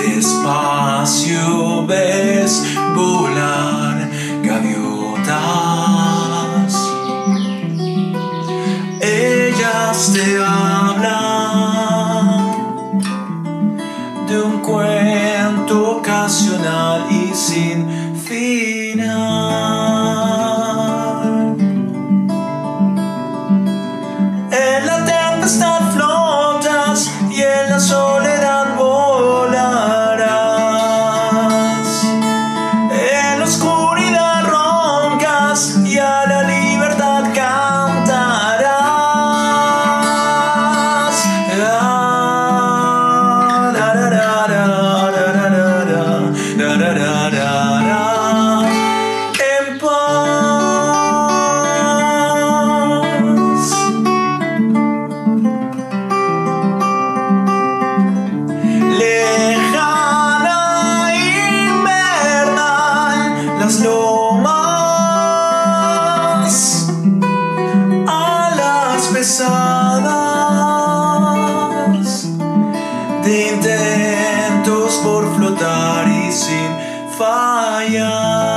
Despacio ves volar gaviotas. Ellas te hablan de un cuento ocasional y sin fin. pesadas de intentos por flotar y sin fallar.